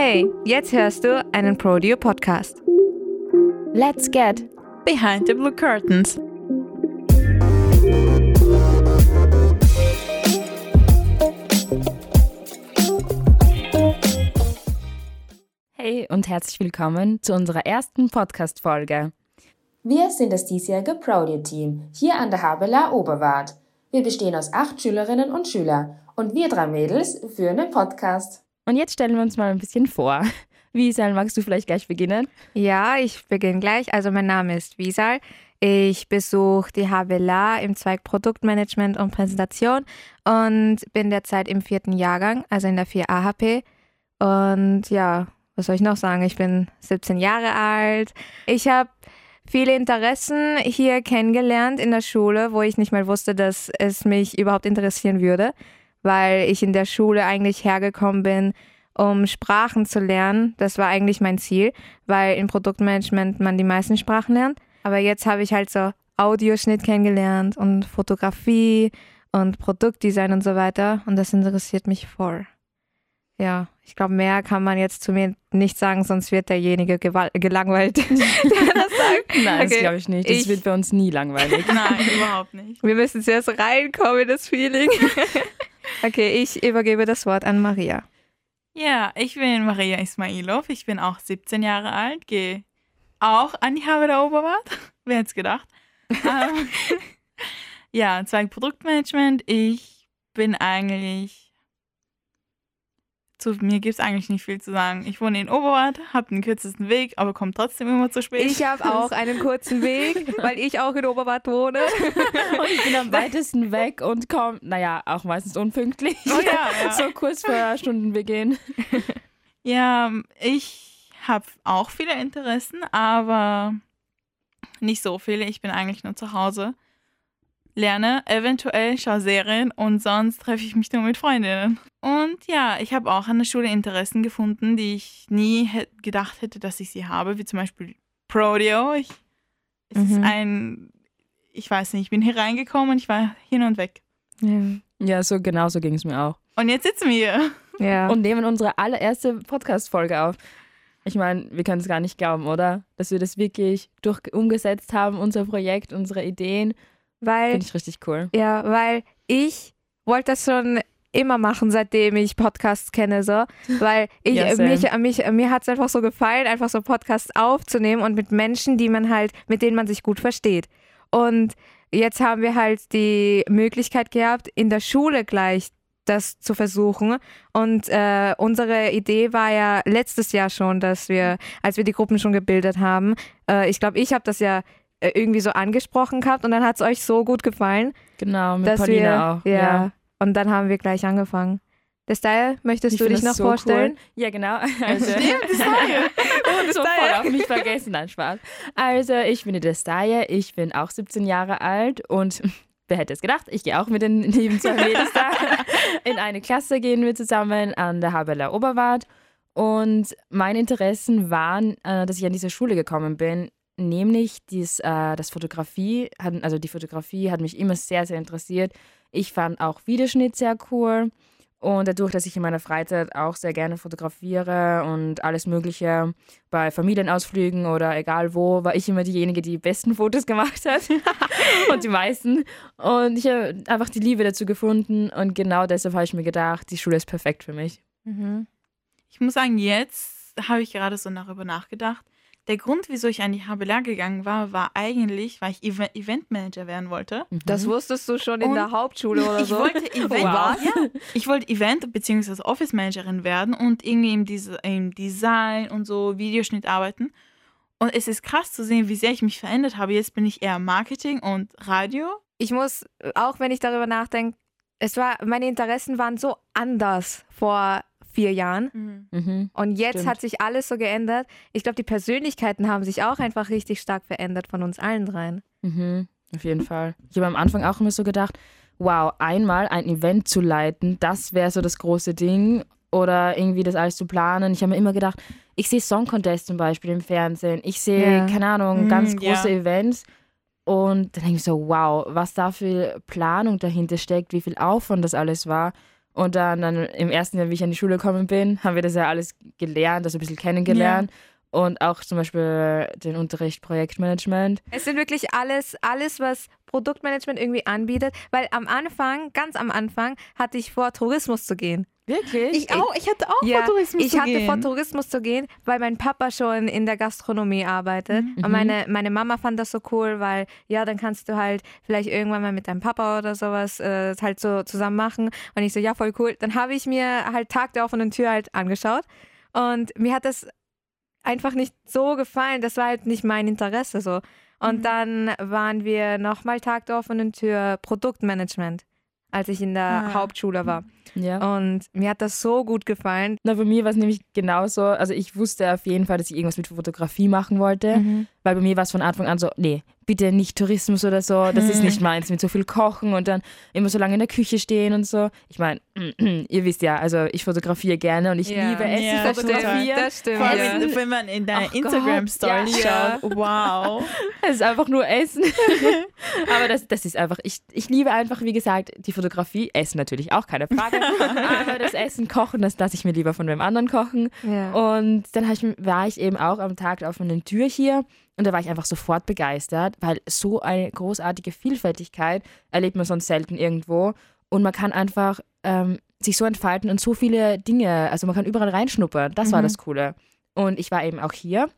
Hey, jetzt hörst du einen Prodeo Podcast. Let's get Behind the Blue Curtains. Hey und herzlich willkommen zu unserer ersten Podcast-Folge. Wir sind das diesjährige Prodeo-Team hier an der Habela Oberwart. Wir bestehen aus acht Schülerinnen und Schüler und wir drei Mädels führen den Podcast. Und jetzt stellen wir uns mal ein bisschen vor. Wiesal, magst du vielleicht gleich beginnen? Ja, ich beginne gleich. Also mein Name ist Wiesal. Ich besuche die HBLA im Zweig Produktmanagement und Präsentation und bin derzeit im vierten Jahrgang, also in der 4 AHP. Und ja, was soll ich noch sagen? Ich bin 17 Jahre alt. Ich habe viele Interessen hier kennengelernt in der Schule, wo ich nicht mal wusste, dass es mich überhaupt interessieren würde, weil ich in der Schule eigentlich hergekommen bin, um Sprachen zu lernen. Das war eigentlich mein Ziel, weil im Produktmanagement man die meisten Sprachen lernt. Aber jetzt habe ich halt so Audioschnitt kennengelernt und Fotografie und Produktdesign und so weiter. Und das interessiert mich voll. Ja, ich glaube, mehr kann man jetzt zu mir nicht sagen, sonst wird derjenige gelangweilt, der das sagt. Nein, okay. das glaube ich nicht. Das ich, wird bei uns nie langweilig. Nein, überhaupt nicht. Wir müssen zuerst reinkommen in das Feeling. Okay, ich übergebe das Wort an Maria. Ja, ich bin Maria Ismailov. Ich bin auch 17 Jahre alt, gehe auch an die Harvard Oberwart. Wer hätte es gedacht? ähm, ja, Zweig Produktmanagement. Ich bin eigentlich. Zu mir gibt es eigentlich nicht viel zu sagen. Ich wohne in Oberwart, habe den kürzesten Weg, aber komme trotzdem immer zu spät. Ich habe auch einen kurzen Weg, weil ich auch in Oberwart wohne. und ich bin am weitesten weg und komme, naja, auch meistens unpünktlich. Oh ja, ja. So kurz vor Stundenbeginn. Ja, ich habe auch viele Interessen, aber nicht so viele. Ich bin eigentlich nur zu Hause. Lerne, eventuell schaue Serien und sonst treffe ich mich nur mit Freundinnen. Und ja, ich habe auch an der Schule Interessen gefunden, die ich nie gedacht hätte, dass ich sie habe, wie zum Beispiel Prodeo. Ich, es mhm. ist ein, ich weiß nicht, ich bin hier reingekommen und ich war hin und weg. Ja, ja so genau so ging es mir auch. Und jetzt sitzen wir hier. Ja. Und nehmen unsere allererste Podcast-Folge auf. Ich meine, wir können es gar nicht glauben, oder? Dass wir das wirklich durch umgesetzt haben, unser Projekt, unsere Ideen. Weil. Finde ich richtig cool. Ja, weil ich wollte das schon immer machen, seitdem ich Podcasts kenne, so. Weil ich, ja, mich, mich, mir hat es einfach so gefallen, einfach so Podcasts aufzunehmen und mit Menschen, die man halt, mit denen man sich gut versteht. Und jetzt haben wir halt die Möglichkeit gehabt, in der Schule gleich das zu versuchen. Und äh, unsere Idee war ja letztes Jahr schon, dass wir, als wir die Gruppen schon gebildet haben, äh, ich glaube, ich habe das ja äh, irgendwie so angesprochen gehabt und dann hat es euch so gut gefallen. Genau, mit dass Paulina wir, auch. Ja, ja, Und dann haben wir gleich angefangen. Destyle, möchtest ich du dich noch so vorstellen? Cool. Ja, genau. Also, Destyle. oh, das so voll auf mich vergessen, nein, Spaß. Also, ich bin die Destyle, ich bin auch 17 Jahre alt und wer hätte es gedacht? Ich gehe auch mit den lieben zwei Mädels da. In eine Klasse gehen wir zusammen an der Habeler Oberwart. Und meine Interessen waren, äh, dass ich an diese Schule gekommen bin, nämlich dies, äh, das Fotografie, also die Fotografie hat mich immer sehr, sehr interessiert. Ich fand auch Videoschnitt sehr cool. Und dadurch, dass ich in meiner Freizeit auch sehr gerne fotografiere und alles Mögliche bei Familienausflügen oder egal wo, war ich immer diejenige, die die besten Fotos gemacht hat und die meisten. Und ich habe einfach die Liebe dazu gefunden und genau deshalb habe ich mir gedacht, die Schule ist perfekt für mich. Mhm. Ich muss sagen, jetzt habe ich gerade so darüber nachgedacht der Grund, wieso ich an die HBLR gegangen war, war eigentlich, weil ich Ev Eventmanager werden wollte. Mhm. Das wusstest du schon in der Hauptschule oder ich so? Wollte Event, wow. ja, ich wollte Event- bzw. Office Managerin werden und irgendwie im, Des im Design und so Videoschnitt arbeiten. Und es ist krass zu sehen, wie sehr ich mich verändert habe. Jetzt bin ich eher Marketing und Radio. Ich muss, auch wenn ich darüber nachdenke, es war, meine Interessen waren so anders vor vier Jahren. Mhm. mhm. Und jetzt Stimmt. hat sich alles so geändert. Ich glaube, die Persönlichkeiten haben sich auch einfach richtig stark verändert von uns allen dreien. Mhm. Auf jeden Fall. Ich habe am Anfang auch immer so gedacht, wow, einmal ein Event zu leiten, das wäre so das große Ding. Oder irgendwie das alles zu planen. Ich habe mir immer gedacht, ich sehe Song Contest zum Beispiel im Fernsehen. Ich sehe, ja. keine Ahnung, mhm, ganz große ja. Events. Und dann denke ich so, wow, was da für Planung dahinter steckt, wie viel Aufwand das alles war. Und dann, dann im ersten Jahr, wie ich an die Schule gekommen bin, haben wir das ja alles gelernt, also ein bisschen kennengelernt. Ja. Und auch zum Beispiel den Unterricht Projektmanagement. Es sind wirklich alles, alles, was Produktmanagement irgendwie anbietet, weil am Anfang, ganz am Anfang, hatte ich vor, Tourismus zu gehen. Wirklich? Ich auch. Ich hatte auch ja, vor, Tourismus ich zu gehen. Ich hatte vor, Tourismus zu gehen, weil mein Papa schon in der Gastronomie arbeitet. Mhm. Und meine, meine Mama fand das so cool, weil ja, dann kannst du halt vielleicht irgendwann mal mit deinem Papa oder sowas äh, halt so zusammen machen. Und ich so, ja, voll cool. Dann habe ich mir halt Tag der offenen Tür halt angeschaut. Und mir hat das einfach nicht so gefallen. Das war halt nicht mein Interesse so. Und mhm. dann waren wir nochmal Tag der offenen Tür Produktmanagement als ich in der ah. Hauptschule war. Ja. Und mir hat das so gut gefallen. Na, bei mir war es nämlich genauso. Also ich wusste auf jeden Fall, dass ich irgendwas mit Fotografie machen wollte, mhm. weil bei mir war es von Anfang an so, nee, bitte nicht Tourismus oder so, das ist nicht meins, mit so viel Kochen und dann immer so lange in der Küche stehen und so. Ich meine, ihr wisst ja, also ich fotografiere gerne und ich ja. liebe Essen ja, fotografieren. Das stimmt. Vor allem, ja. wenn man in deiner Instagram-Story ja. schaut, wow. Es ist einfach nur Essen. Aber das, das ist einfach, ich, ich liebe einfach, wie gesagt, die Fotografie, Essen natürlich auch, keine Frage. Aber das Essen, Kochen, das lasse ich mir lieber von wem anderen kochen. Und dann ich, war ich eben auch am Tag auf einer Tür hier und da war ich einfach sofort begeistert, weil so eine großartige Vielfältigkeit erlebt man sonst selten irgendwo. Und man kann einfach ähm, sich so entfalten und so viele Dinge, also man kann überall reinschnuppern. Das mhm. war das Coole. Und ich war eben auch hier.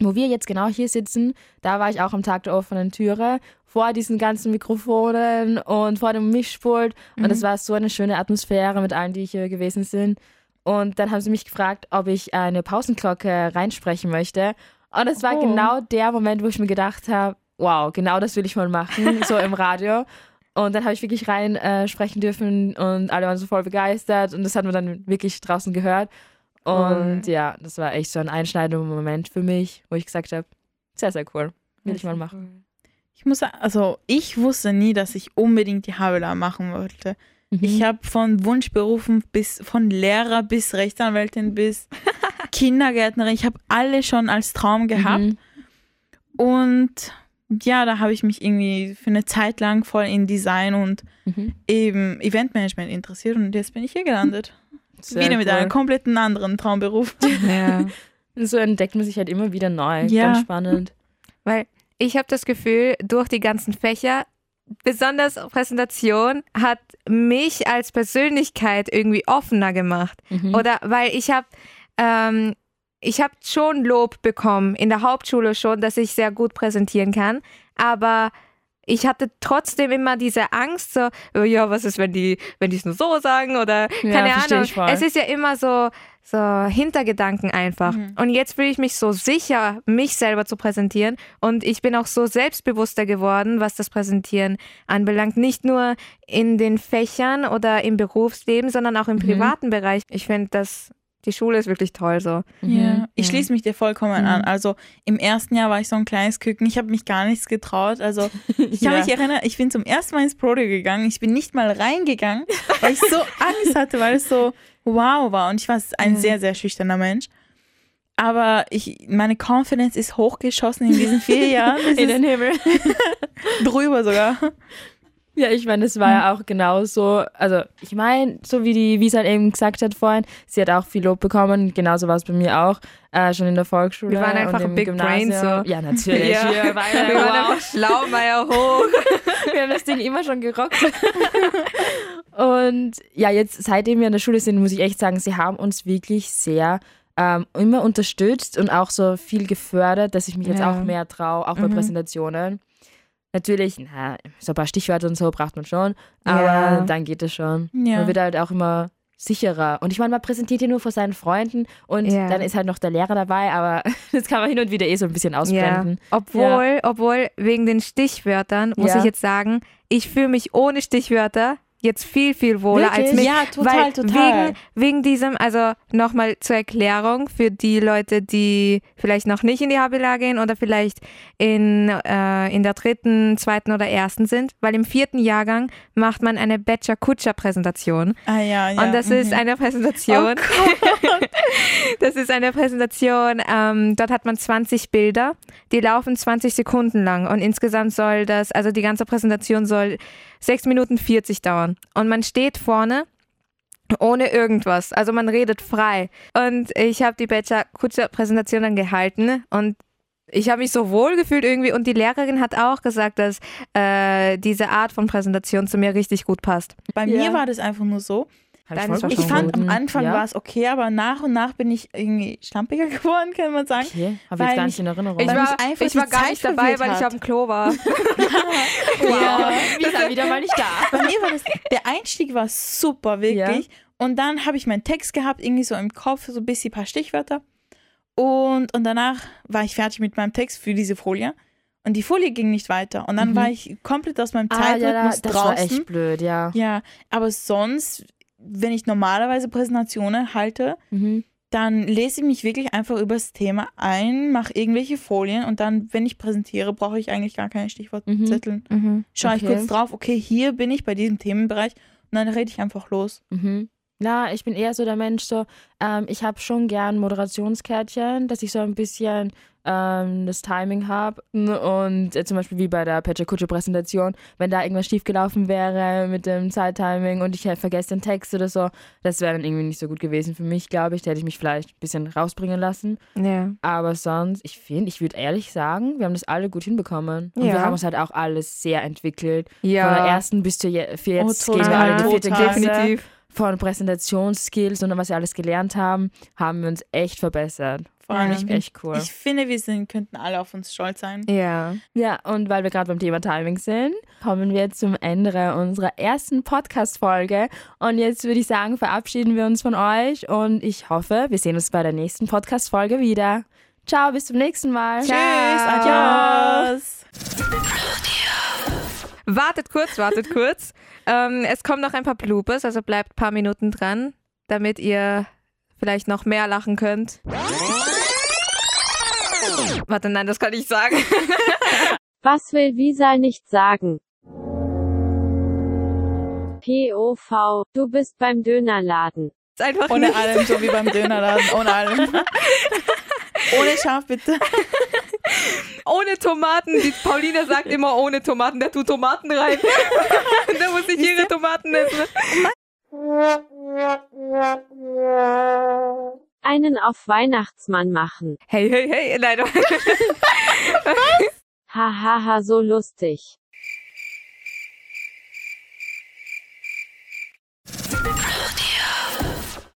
Wo wir jetzt genau hier sitzen, da war ich auch am Tag der offenen Türe, vor diesen ganzen Mikrofonen und vor dem Mischpult. Mhm. Und es war so eine schöne Atmosphäre mit allen, die hier gewesen sind. Und dann haben sie mich gefragt, ob ich eine Pausenglocke reinsprechen möchte. Und es war oh. genau der Moment, wo ich mir gedacht habe, wow, genau das will ich mal machen, so im Radio. Und dann habe ich wirklich rein äh, sprechen dürfen und alle waren so voll begeistert und das hat man dann wirklich draußen gehört. Und oh. ja, das war echt so ein einschneidender Moment für mich, wo ich gesagt habe, sehr, sehr cool, will ich mal machen. Ich muss sagen, also ich wusste nie, dass ich unbedingt die Havela machen wollte. Mhm. Ich habe von Wunschberufen bis von Lehrer bis Rechtsanwältin bis Kindergärtnerin, ich habe alle schon als Traum gehabt. Mhm. Und ja, da habe ich mich irgendwie für eine Zeit lang voll in Design und mhm. eben Eventmanagement interessiert und jetzt bin ich hier gelandet. Sehr wieder mit einem kompletten anderen Traumberuf. Ja. so entdeckt man sich halt immer wieder neu. Ja. Ganz spannend. Weil ich habe das Gefühl, durch die ganzen Fächer, besonders Präsentation, hat mich als Persönlichkeit irgendwie offener gemacht. Mhm. Oder weil ich habe ähm, ich habe schon Lob bekommen, in der Hauptschule schon, dass ich sehr gut präsentieren kann, aber ich hatte trotzdem immer diese Angst, so, oh ja, was ist, wenn die, wenn die es nur so sagen oder keine ja, Ahnung. Es ist ja immer so, so Hintergedanken einfach. Mhm. Und jetzt fühle ich mich so sicher, mich selber zu präsentieren. Und ich bin auch so selbstbewusster geworden, was das Präsentieren anbelangt. Nicht nur in den Fächern oder im Berufsleben, sondern auch im mhm. privaten Bereich. Ich finde das die Schule ist wirklich toll so. Ja, mhm. ich schließe mich dir vollkommen mhm. an. Also im ersten Jahr war ich so ein kleines Küken. Ich habe mich gar nichts getraut. Also ich kann ja. mich erinnern, ich bin zum ersten Mal ins Prode gegangen. Ich bin nicht mal reingegangen, weil ich so Angst hatte, weil es so wow war. Und ich war ein mhm. sehr, sehr schüchterner Mensch. Aber ich, meine Confidence ist hochgeschossen in diesen vier Jahren. In den Himmel. drüber sogar. Ja, ich meine, es war ja hm. auch genauso. Also, ich meine, so wie die Visa eben gesagt hat vorhin, sie hat auch viel Lob bekommen. Genauso war es bei mir auch, äh, schon in der Volksschule. Wir waren einfach ein Big Brain so. Ja, natürlich. Ja. Wir, waren, wir wow. waren einfach Schlaumeier hoch. wir haben das Ding immer schon gerockt. Und ja, jetzt, seitdem wir in der Schule sind, muss ich echt sagen, sie haben uns wirklich sehr ähm, immer unterstützt und auch so viel gefördert, dass ich mich jetzt auch mehr traue, auch bei mhm. Präsentationen. Natürlich, na, so ein paar Stichwörter und so braucht man schon, aber ja. dann geht es schon. Ja. Man wird halt auch immer sicherer. Und ich meine, man präsentiert ja nur vor seinen Freunden und ja. dann ist halt noch der Lehrer dabei, aber das kann man hin und wieder eh so ein bisschen ausblenden. Ja. Obwohl, obwohl wegen den Stichwörtern muss ich jetzt sagen, ich fühle mich ohne Stichwörter jetzt viel, viel wohler Wirklich? als mich. Ja, total, weil total. Wegen, wegen diesem, also nochmal zur Erklärung für die Leute, die vielleicht noch nicht in die HBLA gehen oder vielleicht in, äh, in der dritten, zweiten oder ersten sind, weil im vierten Jahrgang macht man eine Bachelor-Kutscher-Präsentation. Ah ja, ja. Und das mhm. ist eine Präsentation. Oh das ist eine Präsentation, ähm, dort hat man 20 Bilder, die laufen 20 Sekunden lang und insgesamt soll das, also die ganze Präsentation soll 6 Minuten 40 dauern. Und man steht vorne ohne irgendwas. Also man redet frei. Und ich habe die Bachelor-Kutscher-Präsentation dann gehalten und ich habe mich so wohl gefühlt irgendwie und die Lehrerin hat auch gesagt, dass äh, diese Art von Präsentation zu mir richtig gut passt. Bei Ja. mir war das einfach nur so. War Ich schon fand am Anfang ja. war es okay, aber nach und nach bin ich irgendwie stampiger geworden, kann man sagen. Okay, habe ich gar nicht in Erinnerung. Ich war, ich war gar Zeit nicht dabei, weil ich auf dem Klo war. Ja. Wir sind wieder mal nicht da. Bei mir war das, der Einstieg war super, wirklich. Und dann habe ich meinen Text gehabt, irgendwie so im Kopf, so ein bisschen ein paar Stichwörter. Und, und danach war ich fertig mit meinem Text für diese Folie. Und die Folie ging nicht weiter. Und dann Mhm. war ich komplett aus meinem Ah, ja, da, Zeitrhythmus das war draußen. echt blöd, ja. Ja, aber sonst, wenn ich normalerweise Präsentationen halte, Mhm. dann lese ich mich wirklich einfach über das Thema ein, mache irgendwelche Folien und dann, wenn ich präsentiere, brauche ich eigentlich gar keine Stichwortzettel. Mhm. Schaue ich Okay. kurz drauf, okay, hier bin ich bei diesem Themenbereich und dann rede ich einfach los. Mhm. Na, ich bin eher so der Mensch, so, ähm, ich habe schon gern Moderationskärtchen, dass ich so ein bisschen ähm, das Timing habe. Und äh, zum Beispiel wie bei der Petra Kutsche Präsentation, wenn da irgendwas schiefgelaufen wäre mit dem Zeittiming und ich hätte vergesse den Text oder so, das wäre dann irgendwie nicht so gut gewesen für mich, glaube ich. Da hätte ich mich vielleicht ein bisschen rausbringen lassen. Ja. Aber sonst, ich finde, ich würde ehrlich sagen, wir haben das alle gut hinbekommen. Und Ja. wir haben uns halt auch alles sehr entwickelt. ja. Von der ersten bis zur je- für jetzt Oh, gehen wir alle in die vierte. Klasse Definitiv. Von Präsentationsskills und was wir alles gelernt haben, haben wir uns echt verbessert. Vor allem, Ja. ich, bin, Echt cool. ich finde, wir sind, könnten alle auf uns stolz sein. Ja. Ja, und weil wir gerade beim Thema Timing sind, kommen wir zum Ende unserer ersten Podcast-Folge. Und jetzt würde ich sagen, verabschieden wir uns von euch und ich hoffe, wir sehen uns bei der nächsten Podcast-Folge wieder. Ciao, bis zum nächsten Mal. Tschüss, Ciao. adios. Wartet kurz, wartet kurz. Ähm, es kommen noch ein paar Bloopers, also bleibt ein paar Minuten dran, damit ihr vielleicht noch mehr lachen könnt. Warte, nein, das kann ich sagen. Was will Wiesal nicht sagen? POV, du bist beim Dönerladen. ist einfach Ohne nicht. allem, so wie beim Dönerladen, ohne allem. Ohne Schaf, bitte. Ohne Tomaten. Die Paulina sagt immer ohne Tomaten. Der tut Tomaten rein. da muss ich ihre Tomaten essen. Einen auf Weihnachtsmann machen. Hey, hey, hey. Nein, Hahaha, so lustig.